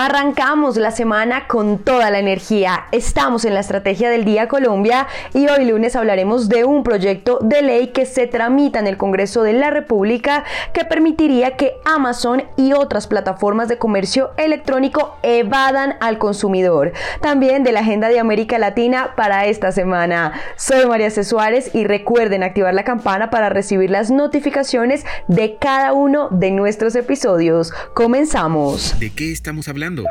Arrancamos la semana con toda la energía. Estamos en la estrategia del Día Colombia y hoy lunes hablaremos de un proyecto de ley que se tramita en el Congreso de la República que permitiría que Amazon y otras plataformas de comercio electrónico evadan al consumidor. También de la agenda de América Latina para esta semana. Soy María C. Suárez y recuerden activar la campana para recibir las notificaciones de cada uno de nuestros episodios. Comenzamos. ¿De qué estamos hablando? acontecendo?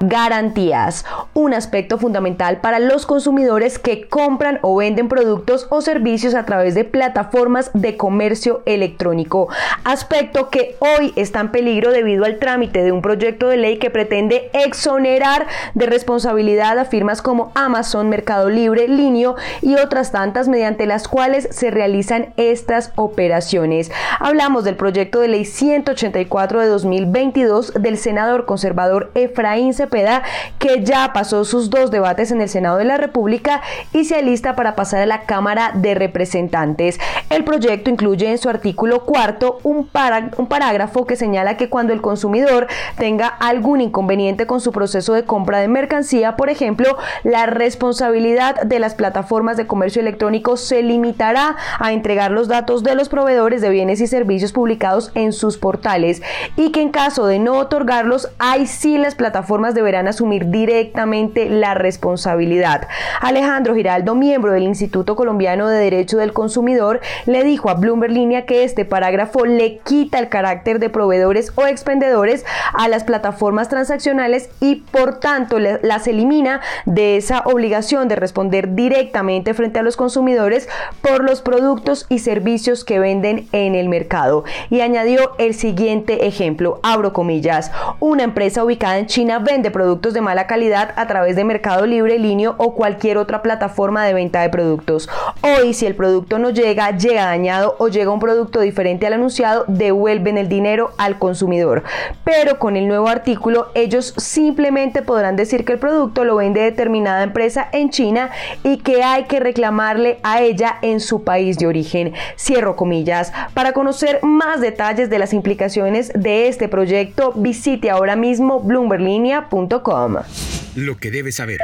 Garantías, un aspecto fundamental para los consumidores que compran o venden productos o servicios a través de plataformas de comercio electrónico, aspecto que hoy está en peligro debido al trámite de un proyecto de ley que pretende exonerar de responsabilidad a firmas como Amazon, Mercado Libre, Linio y otras tantas mediante las cuales se realizan estas operaciones. Hablamos del proyecto de ley 184 de 2022 del senador conservador Efraín Cepeda, que ya pasó sus dos debates en el Senado de la República y se alista para pasar a la Cámara de Representantes. El proyecto incluye en su artículo cuarto un, un parágrafo que señala que cuando el consumidor tenga algún inconveniente con su proceso de compra de mercancía, por ejemplo, la responsabilidad de las plataformas de comercio electrónico se limitará a entregar los datos de los proveedores de bienes y servicios publicados en sus portales y que en caso de no otorgarlos, ahí sí las plataformas deberán asumir directamente la responsabilidad. Alejandro Giraldo, miembro del Instituto Colombiano de Derecho del Consumidor, le dijo a Bloomberg Línea que este parágrafo le quita el carácter de proveedores o expendedores a las plataformas transaccionales y por tanto las elimina de esa obligación de responder directamente frente a los consumidores por los productos y servicios que venden en el mercado. Y añadió el siguiente ejemplo, abro comillas, una empresa ubicada en China vende productos de mala calidad a través de Mercado Libre, Linio o cualquier otra plataforma de venta de productos. Hoy, si el producto no llega, llega dañado o llega un producto diferente al anunciado, devuelven el dinero al consumidor. Pero con el nuevo artículo, ellos simplemente podrán decir que el producto lo vende determinada empresa en China y que hay que reclamarle a ella en su país de origen. Cierro comillas. Para conocer más detalles de las implicaciones de este proyecto, visite ahora mismo bloomberlinia.com. Lo que debes saber.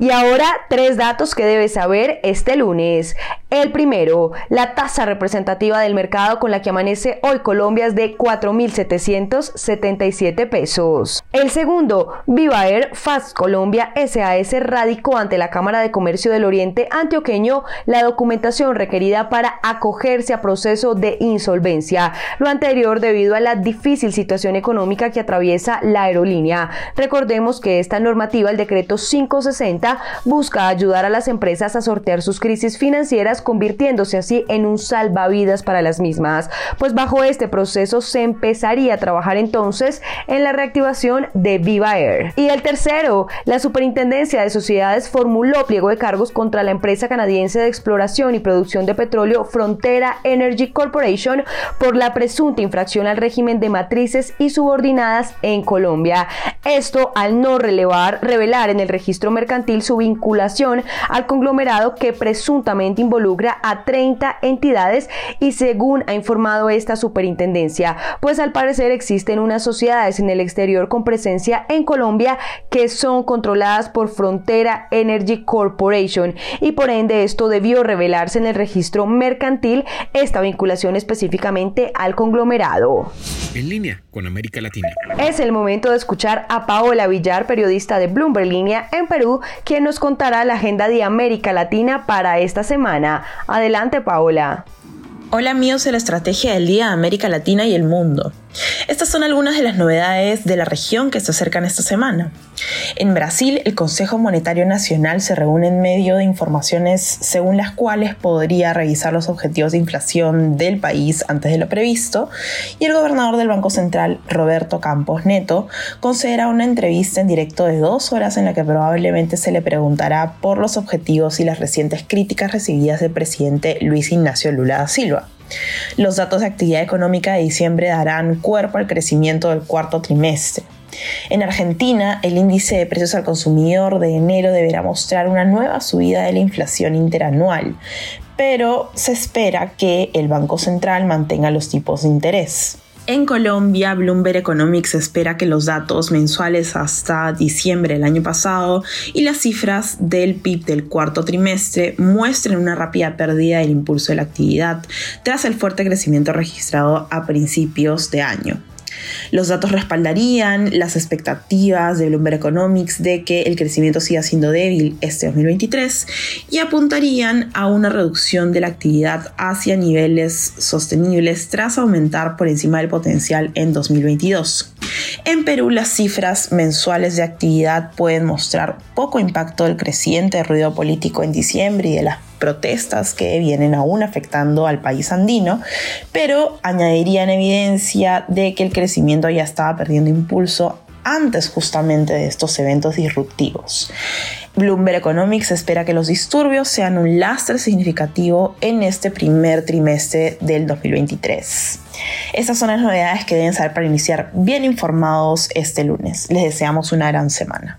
Y ahora tres datos que debes saber este lunes. El primero, la tasa representativa del mercado con la que amanece hoy Colombia es de 4.777 pesos. El segundo, Viva Air Fast Colombia SAS radicó ante la Cámara de Comercio del Oriente Antioqueño la documentación requerida para acogerse a proceso de insolvencia. Lo anterior debido a la difícil situación económica que atraviesa la aerolínea. Recordemos que esta normativa, el decreto 560, busca ayudar a las empresas a sortear sus crisis financieras, convirtiéndose así en un salvavidas para las mismas. Pues bajo este proceso se empezaría a trabajar entonces en la reactivación de Viva Air. Y el tercero, la Superintendencia de Sociedades formuló pliego de cargos contra la empresa canadiense de exploración y producción de petróleo Frontera Energy Corporation por la presunta infracción al régimen de matrices y subordinadas en Colombia. Esto al no relevar, revelar en el registro mercantil su vinculación al conglomerado que presuntamente involucra a 30 entidades y según ha informado esta superintendencia, pues al parecer existen unas sociedades en el exterior con presencia en Colombia que son controladas por Frontera Energy Corporation y por ende esto debió revelarse en el registro mercantil esta vinculación específicamente al conglomerado. En línea con América Latina. Es el momento de escuchar a Paola Villar, periodista de Bloomberg Línea en Perú, quien nos contará la agenda de América Latina para esta semana. Adelante, Paola. Hola amigos de la Estrategia del Día de América Latina y el Mundo. Estas son algunas de las novedades de la región que se acercan esta semana. En Brasil, el Consejo Monetario Nacional se reúne en medio de informaciones según las cuales podría revisar los objetivos de inflación del país antes de lo previsto, y el gobernador del Banco Central, Roberto Campos Neto, concederá una entrevista en directo de dos horas en la que probablemente se le preguntará por los objetivos y las recientes críticas recibidas del presidente Luis Ignacio Lula da Silva. Los datos de actividad económica de diciembre darán cuerpo al crecimiento del cuarto trimestre. En Argentina, el índice de precios al consumidor de enero deberá mostrar una nueva subida de la inflación interanual, pero se espera que el Banco Central mantenga los tipos de interés. En Colombia, Bloomberg Economics espera que los datos mensuales hasta diciembre del año pasado y las cifras del PIB del cuarto trimestre muestren una rápida pérdida del impulso de la actividad tras el fuerte crecimiento registrado a principios de año. Los datos respaldarían las expectativas de Bloomberg Economics de que el crecimiento siga siendo débil este 2023 y apuntarían a una reducción de la actividad hacia niveles sostenibles tras aumentar por encima del potencial en 2022. En Perú las cifras mensuales de actividad pueden mostrar poco impacto del creciente ruido político en diciembre y de las protestas que vienen aún afectando al país andino, pero añadirían evidencia de que el crecimiento ya estaba perdiendo impulso antes justamente de estos eventos disruptivos. Bloomberg Economics espera que los disturbios sean un lastre significativo en este primer trimestre del 2023. Estas son las novedades que deben saber para iniciar bien informados este lunes. Les deseamos una gran semana.